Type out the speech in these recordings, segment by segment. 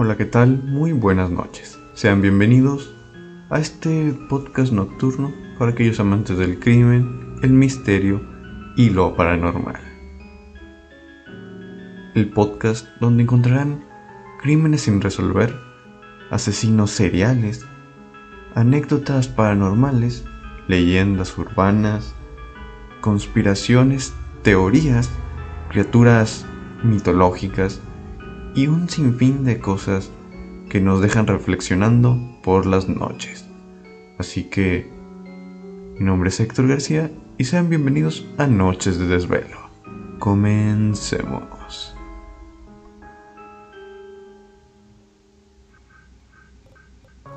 Hola, ¿qué tal? Muy buenas noches. Sean bienvenidos a este podcast nocturno para aquellos amantes del crimen, el misterio y lo paranormal. El podcast donde encontrarán crímenes sin resolver, asesinos seriales, anécdotas paranormales, leyendas urbanas, conspiraciones, teorías, criaturas mitológicas y un sinfín de cosas que nos dejan reflexionando por las noches. Así que mi nombre es Héctor García y sean bienvenidos a Noches de Desvelo. Comencemos.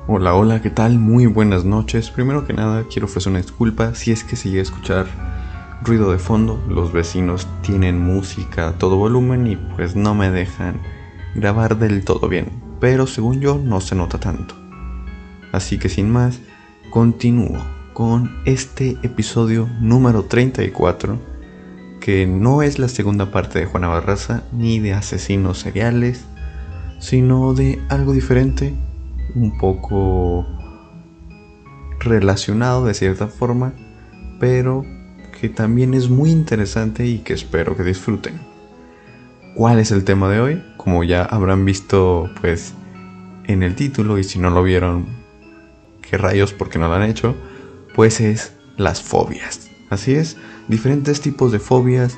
Hola, hola, ¿qué tal? Muy buenas noches. Primero que nada, quiero ofrecer una disculpa si es que se llega a escuchar ruido de fondo. Los vecinos tienen música a todo volumen y pues no me dejan grabar del todo bien. Pero según yo, no se nota tanto. Así que sin más, continúo con este episodio número 34, que no es la segunda parte de Juana Barraza ni de asesinos seriales, sino de algo diferente un poco relacionado de cierta forma, pero que también es muy interesante y que espero que disfruten. ¿Cuál es el tema de hoy? Como ya habrán visto pues en el título y si no lo vieron, qué rayos porque no lo han hecho, pues es las fobias. Así es, diferentes tipos de fobias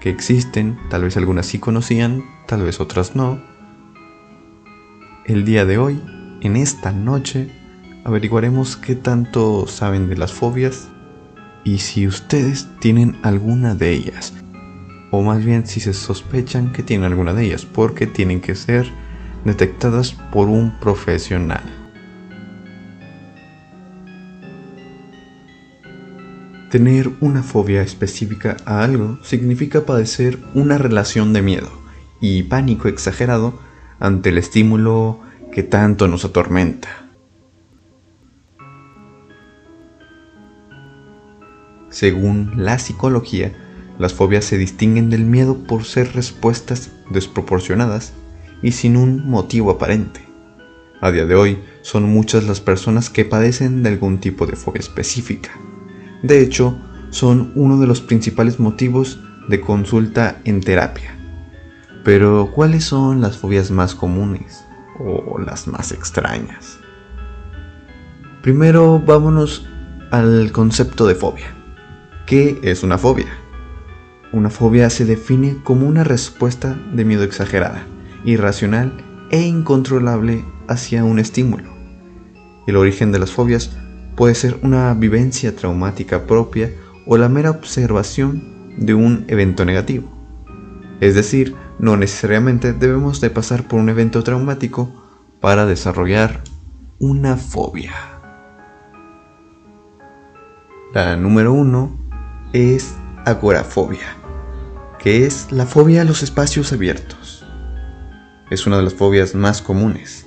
que existen, tal vez algunas sí conocían, tal vez otras no. El día de hoy en esta noche averiguaremos qué tanto saben de las fobias y si ustedes tienen alguna de ellas. O más bien si se sospechan que tienen alguna de ellas, porque tienen que ser detectadas por un profesional. Tener una fobia específica a algo significa padecer una relación de miedo y pánico exagerado ante el estímulo que tanto nos atormenta. Según la psicología, las fobias se distinguen del miedo por ser respuestas desproporcionadas y sin un motivo aparente. A día de hoy, son muchas las personas que padecen de algún tipo de fobia específica. De hecho, son uno de los principales motivos de consulta en terapia. Pero, ¿cuáles son las fobias más comunes? o las más extrañas. Primero vámonos al concepto de fobia. ¿Qué es una fobia? Una fobia se define como una respuesta de miedo exagerada, irracional e incontrolable hacia un estímulo. El origen de las fobias puede ser una vivencia traumática propia o la mera observación de un evento negativo. Es decir, no necesariamente debemos de pasar por un evento traumático para desarrollar una fobia. La número uno es agorafobia, que es la fobia a los espacios abiertos. Es una de las fobias más comunes.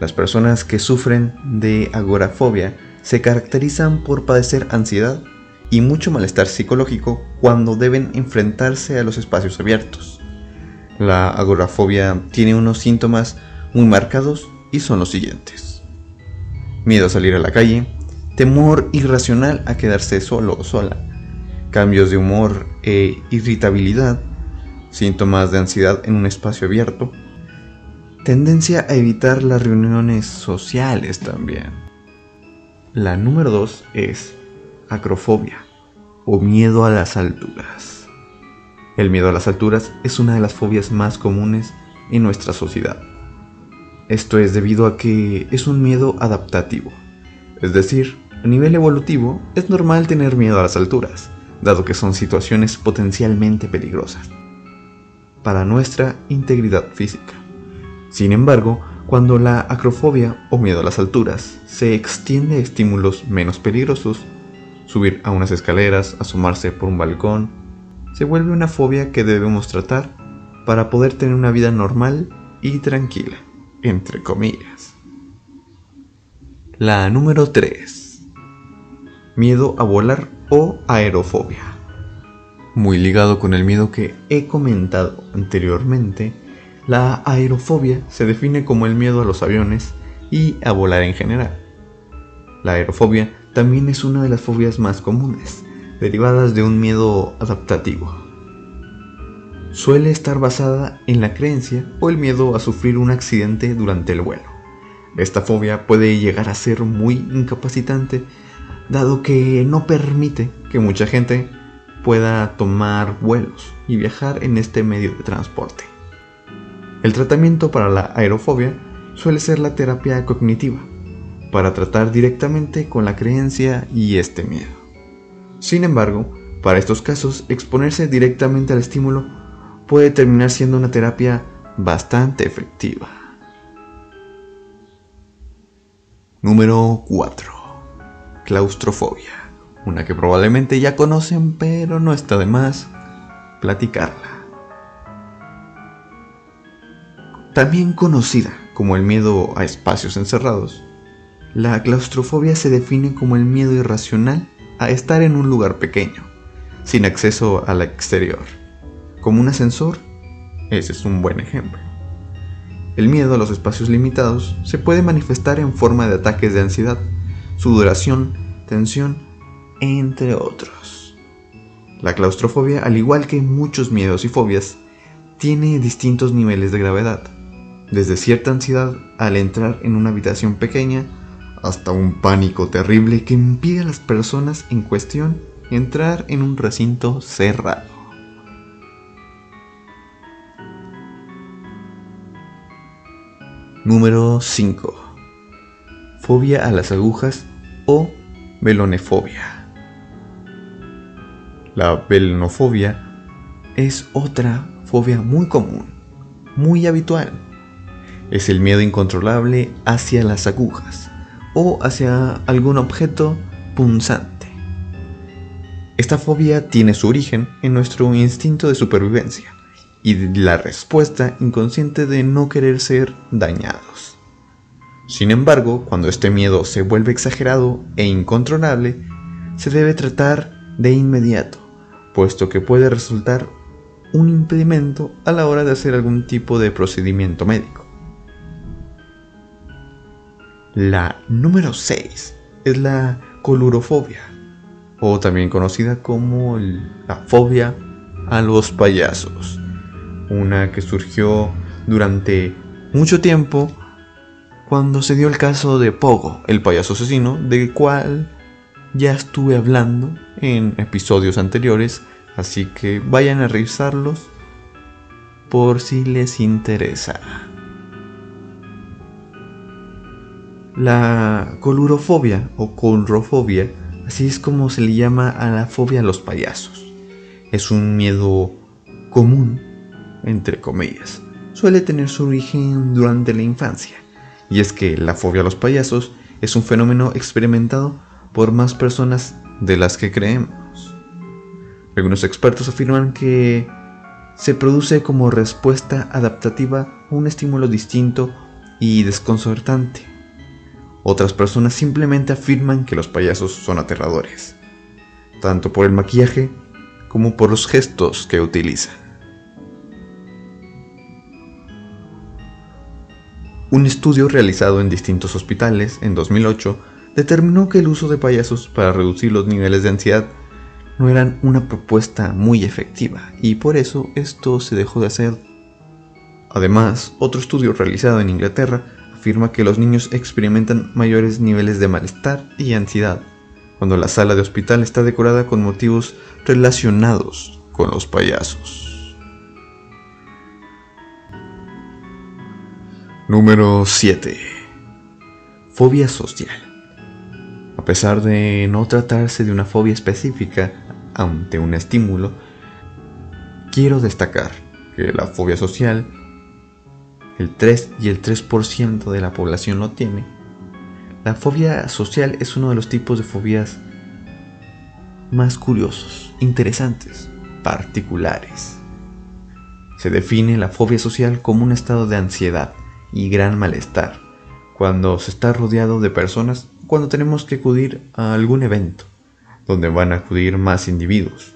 Las personas que sufren de agorafobia se caracterizan por padecer ansiedad y mucho malestar psicológico cuando deben enfrentarse a los espacios abiertos. La agorafobia tiene unos síntomas muy marcados y son los siguientes. Miedo a salir a la calle, temor irracional a quedarse solo o sola, cambios de humor e irritabilidad, síntomas de ansiedad en un espacio abierto, tendencia a evitar las reuniones sociales también. La número 2 es acrofobia o miedo a las alturas. El miedo a las alturas es una de las fobias más comunes en nuestra sociedad. Esto es debido a que es un miedo adaptativo. Es decir, a nivel evolutivo es normal tener miedo a las alturas, dado que son situaciones potencialmente peligrosas para nuestra integridad física. Sin embargo, cuando la acrofobia o miedo a las alturas se extiende a estímulos menos peligrosos, subir a unas escaleras, asomarse por un balcón, se vuelve una fobia que debemos tratar para poder tener una vida normal y tranquila, entre comillas. La número 3. Miedo a volar o aerofobia. Muy ligado con el miedo que he comentado anteriormente, La aerofobia se define como el miedo a los aviones y a volar en general. La aerofobia también es una de las fobias más comunes, derivadas de un miedo adaptativo. Suele estar basada en la creencia o el miedo a sufrir un accidente durante el vuelo. Esta fobia puede llegar a ser muy incapacitante, dado que no permite que mucha gente pueda tomar vuelos y viajar en este medio de transporte. El tratamiento para la aerofobia suele ser la terapia cognitiva, para tratar directamente con la creencia y este miedo. Sin embargo, para estos casos, exponerse directamente al estímulo puede terminar siendo una terapia bastante efectiva. Número 4. Claustrofobia. Una que probablemente ya conocen, pero no está de más platicarla. También conocida como el miedo a espacios encerrados, la claustrofobia se define como el miedo irracional a estar en un lugar pequeño, sin acceso al exterior. Como un ascensor, ese es un buen ejemplo. El miedo a los espacios limitados se puede manifestar en forma de ataques de ansiedad, sudoración, tensión, entre otros. La claustrofobia, al igual que muchos miedos y fobias, tiene distintos niveles de gravedad desde cierta ansiedad al entrar en una habitación pequeña hasta un pánico terrible que impide a las personas en cuestión entrar en un recinto cerrado. Número 5. Fobia a las agujas o velonefobia. La velonofobia es otra fobia muy común, muy habitual es el miedo incontrolable hacia las agujas o hacia algún objeto punzante. Esta fobia tiene su origen en nuestro instinto de supervivencia y la respuesta inconsciente de no querer ser dañados. Sin embargo, cuando este miedo se vuelve exagerado e incontrolable, se debe tratar de inmediato, puesto que puede resultar un impedimento a la hora de hacer algún tipo de procedimiento médico. La número 6 es la colurofobia, o también conocida como la fobia a los payasos, una que surgió durante mucho tiempo cuando se dio el caso de Pogo, el payaso asesino, del cual ya estuve hablando en episodios anteriores, así que vayan a revisarlos por si les interesa. La colurofobia o colrofobia, así es como se le llama a la fobia a los payasos. Es un miedo común, entre comillas. Suele tener su origen durante la infancia. Y es que la fobia a los payasos es un fenómeno experimentado por más personas de las que creemos. Algunos expertos afirman que se produce como respuesta adaptativa a un estímulo distinto y desconcertante otras personas simplemente afirman que los payasos son aterradores, tanto por el maquillaje como por los gestos que utilizan. Un estudio realizado en distintos hospitales en 2008 determinó que el uso de payasos para reducir los niveles de ansiedad no eran una propuesta muy efectiva y por eso esto se dejó de hacer. Además, otro estudio realizado en Inglaterra afirma que los niños experimentan mayores niveles de malestar y ansiedad cuando la sala de hospital está decorada con motivos relacionados con los payasos. Número 7. Fobia social. A pesar de no tratarse de una fobia específica ante un estímulo, quiero destacar que la fobia social el 3 y el 3% de la población lo tiene. La fobia social es uno de los tipos de fobias más curiosos, interesantes, particulares. Se define la fobia social como un estado de ansiedad y gran malestar cuando se está rodeado de personas, cuando tenemos que acudir a algún evento donde van a acudir más individuos.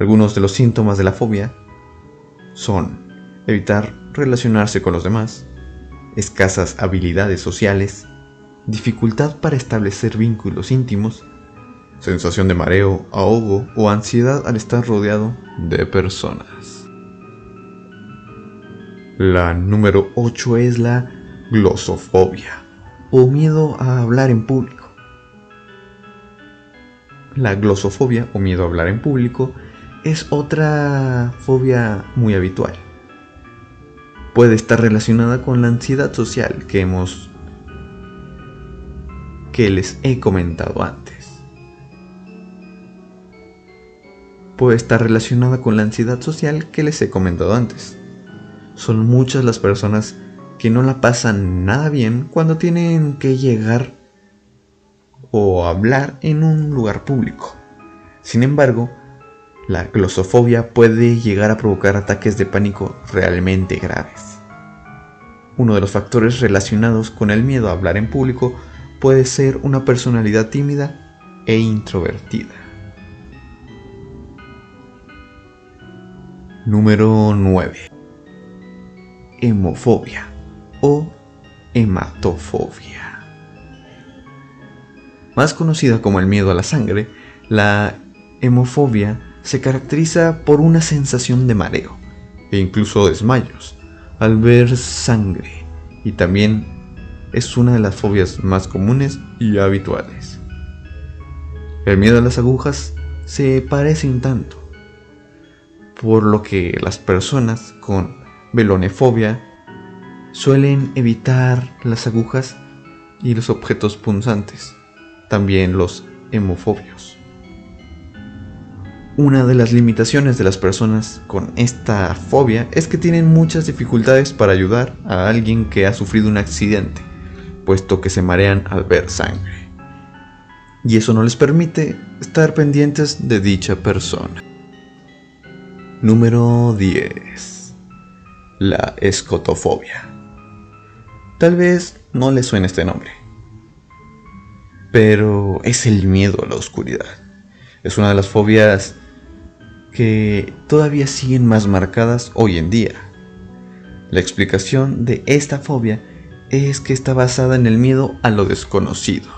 Algunos de los síntomas de la fobia son evitar relacionarse con los demás, escasas habilidades sociales, dificultad para establecer vínculos íntimos, sensación de mareo, ahogo o ansiedad al estar rodeado de personas. La número 8 es la glosofobia o miedo a hablar en público. La glosofobia o miedo a hablar en público es otra fobia muy habitual. Puede estar relacionada con la ansiedad social que hemos que les he comentado antes. Puede estar relacionada con la ansiedad social que les he comentado antes. Son muchas las personas que no la pasan nada bien cuando tienen que llegar o hablar en un lugar público. Sin embargo, la glosofobia puede llegar a provocar ataques de pánico realmente graves. Uno de los factores relacionados con el miedo a hablar en público puede ser una personalidad tímida e introvertida. Número 9. Hemofobia o hematofobia. Más conocida como el miedo a la sangre, la hemofobia se caracteriza por una sensación de mareo e incluso desmayos al ver sangre y también es una de las fobias más comunes y habituales. El miedo a las agujas se parece un tanto, por lo que las personas con velonefobia suelen evitar las agujas y los objetos punzantes, también los hemofobios. Una de las limitaciones de las personas con esta fobia es que tienen muchas dificultades para ayudar a alguien que ha sufrido un accidente, puesto que se marean al ver sangre. Y eso no les permite estar pendientes de dicha persona. Número 10. La escotofobia. Tal vez no le suene este nombre, pero es el miedo a la oscuridad. Es una de las fobias que todavía siguen más marcadas hoy en día. La explicación de esta fobia es que está basada en el miedo a lo desconocido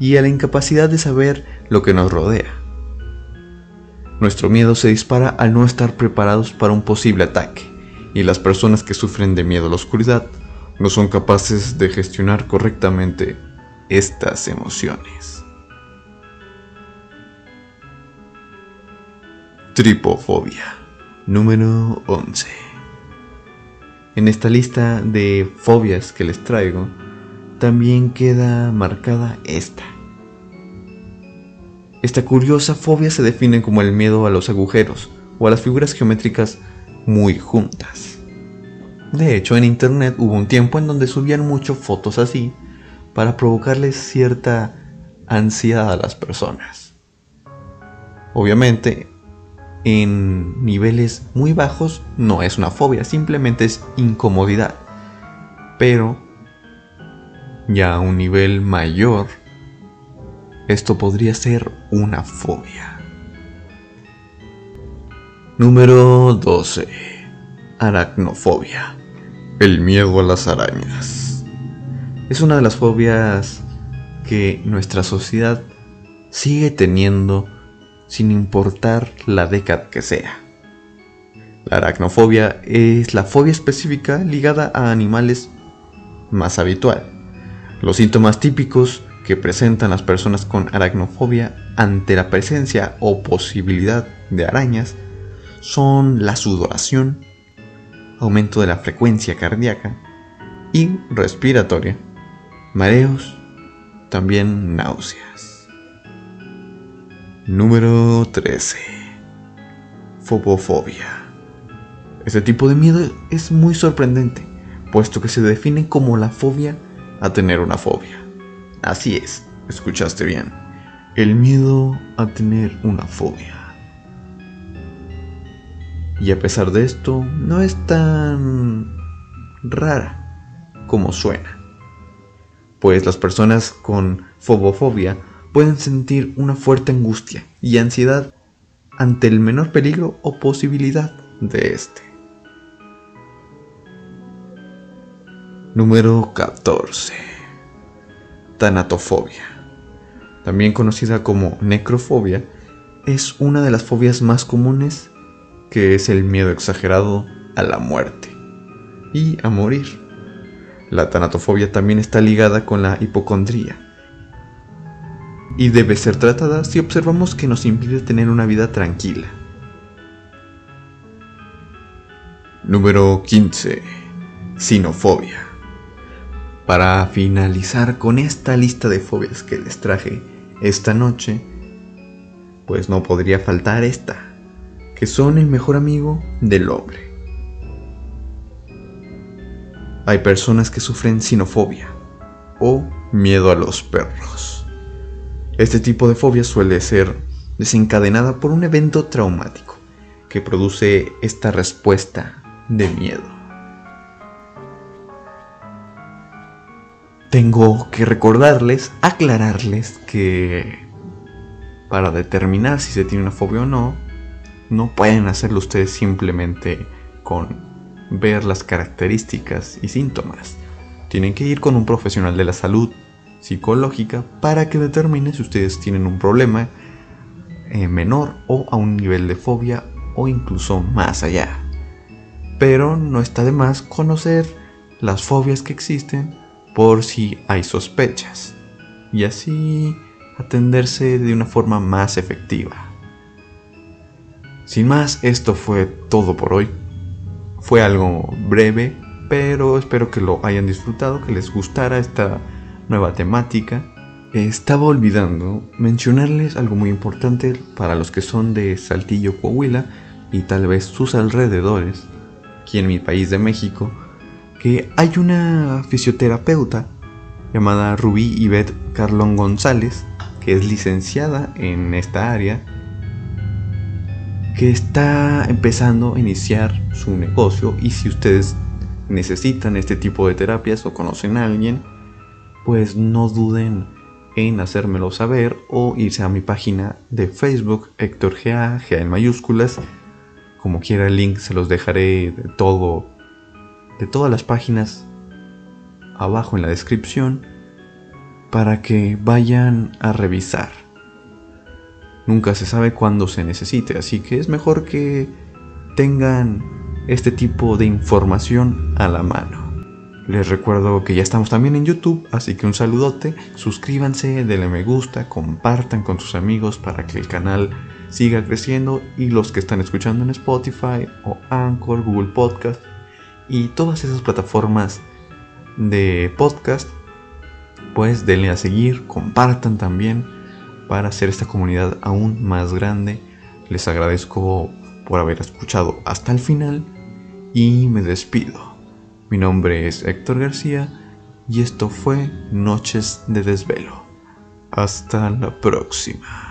y a la incapacidad de saber lo que nos rodea. Nuestro miedo se dispara al no estar preparados para un posible ataque, y las personas que sufren de miedo a la oscuridad no son capaces de gestionar correctamente estas emociones. Tripofobia. Número 11. En esta lista de fobias que les traigo, también queda marcada esta. Esta curiosa fobia se define como el miedo a los agujeros o a las figuras geométricas muy juntas. De hecho, en internet hubo un tiempo en donde subían mucho fotos así para provocarles cierta ansiedad a las personas. Obviamente, en niveles muy bajos no es una fobia, simplemente es incomodidad. Pero ya a un nivel mayor, esto podría ser una fobia. Número 12 Aracnofobia. El miedo a las arañas. Es una de las fobias que nuestra sociedad sigue teniendo sin importar la década que sea. La aracnofobia es la fobia específica ligada a animales más habitual. Los síntomas típicos que presentan las personas con aracnofobia ante la presencia o posibilidad de arañas son la sudoración, aumento de la frecuencia cardíaca y respiratoria, mareos, también náuseas. Número 13. Fobofobia. Este tipo de miedo es muy sorprendente, puesto que se define como la fobia a tener una fobia. Así es, escuchaste bien. El miedo a tener una fobia. Y a pesar de esto, no es tan rara como suena. Pues las personas con fobofobia pueden sentir una fuerte angustia y ansiedad ante el menor peligro o posibilidad de este. Número 14. Tanatofobia. También conocida como necrofobia, es una de las fobias más comunes que es el miedo exagerado a la muerte y a morir. La tanatofobia también está ligada con la hipocondría y debe ser tratada si observamos que nos impide tener una vida tranquila. Número 15. Sinofobia. Para finalizar con esta lista de fobias que les traje esta noche, pues no podría faltar esta, que son el mejor amigo del hombre. Hay personas que sufren sinofobia o miedo a los perros. Este tipo de fobia suele ser desencadenada por un evento traumático que produce esta respuesta de miedo. Tengo que recordarles, aclararles que para determinar si se tiene una fobia o no, no pueden hacerlo ustedes simplemente con ver las características y síntomas. Tienen que ir con un profesional de la salud psicológica para que determine si ustedes tienen un problema eh, menor o a un nivel de fobia o incluso más allá pero no está de más conocer las fobias que existen por si hay sospechas y así atenderse de una forma más efectiva. Sin más, esto fue todo por hoy. Fue algo breve, pero espero que lo hayan disfrutado, que les gustara esta nueva temática. Estaba olvidando mencionarles algo muy importante para los que son de Saltillo, Coahuila y tal vez sus alrededores aquí en mi país de México, que hay una fisioterapeuta llamada Rubí Ivette Carlón González, que es licenciada en esta área, que está empezando a iniciar su negocio y si ustedes necesitan este tipo de terapias o conocen a alguien, pues no duden en hacérmelo saber o irse a mi página de Facebook, Héctor GA, GA en mayúsculas, como quiera el link se los dejaré de todo, de todas las páginas abajo en la descripción para que vayan a revisar. Nunca se sabe cuándo se necesite, así que es mejor que tengan este tipo de información a la mano. Les recuerdo que ya estamos también en YouTube, así que un saludote, suscríbanse, denle me gusta, compartan con sus amigos para que el canal siga creciendo y los que están escuchando en Spotify o Anchor, Google Podcast y todas esas plataformas de podcast, pues denle a seguir, compartan también para hacer esta comunidad aún más grande. Les agradezco por haber escuchado hasta el final y me despido. Mi nombre es Héctor García y esto fue Noches de Desvelo. Hasta la próxima.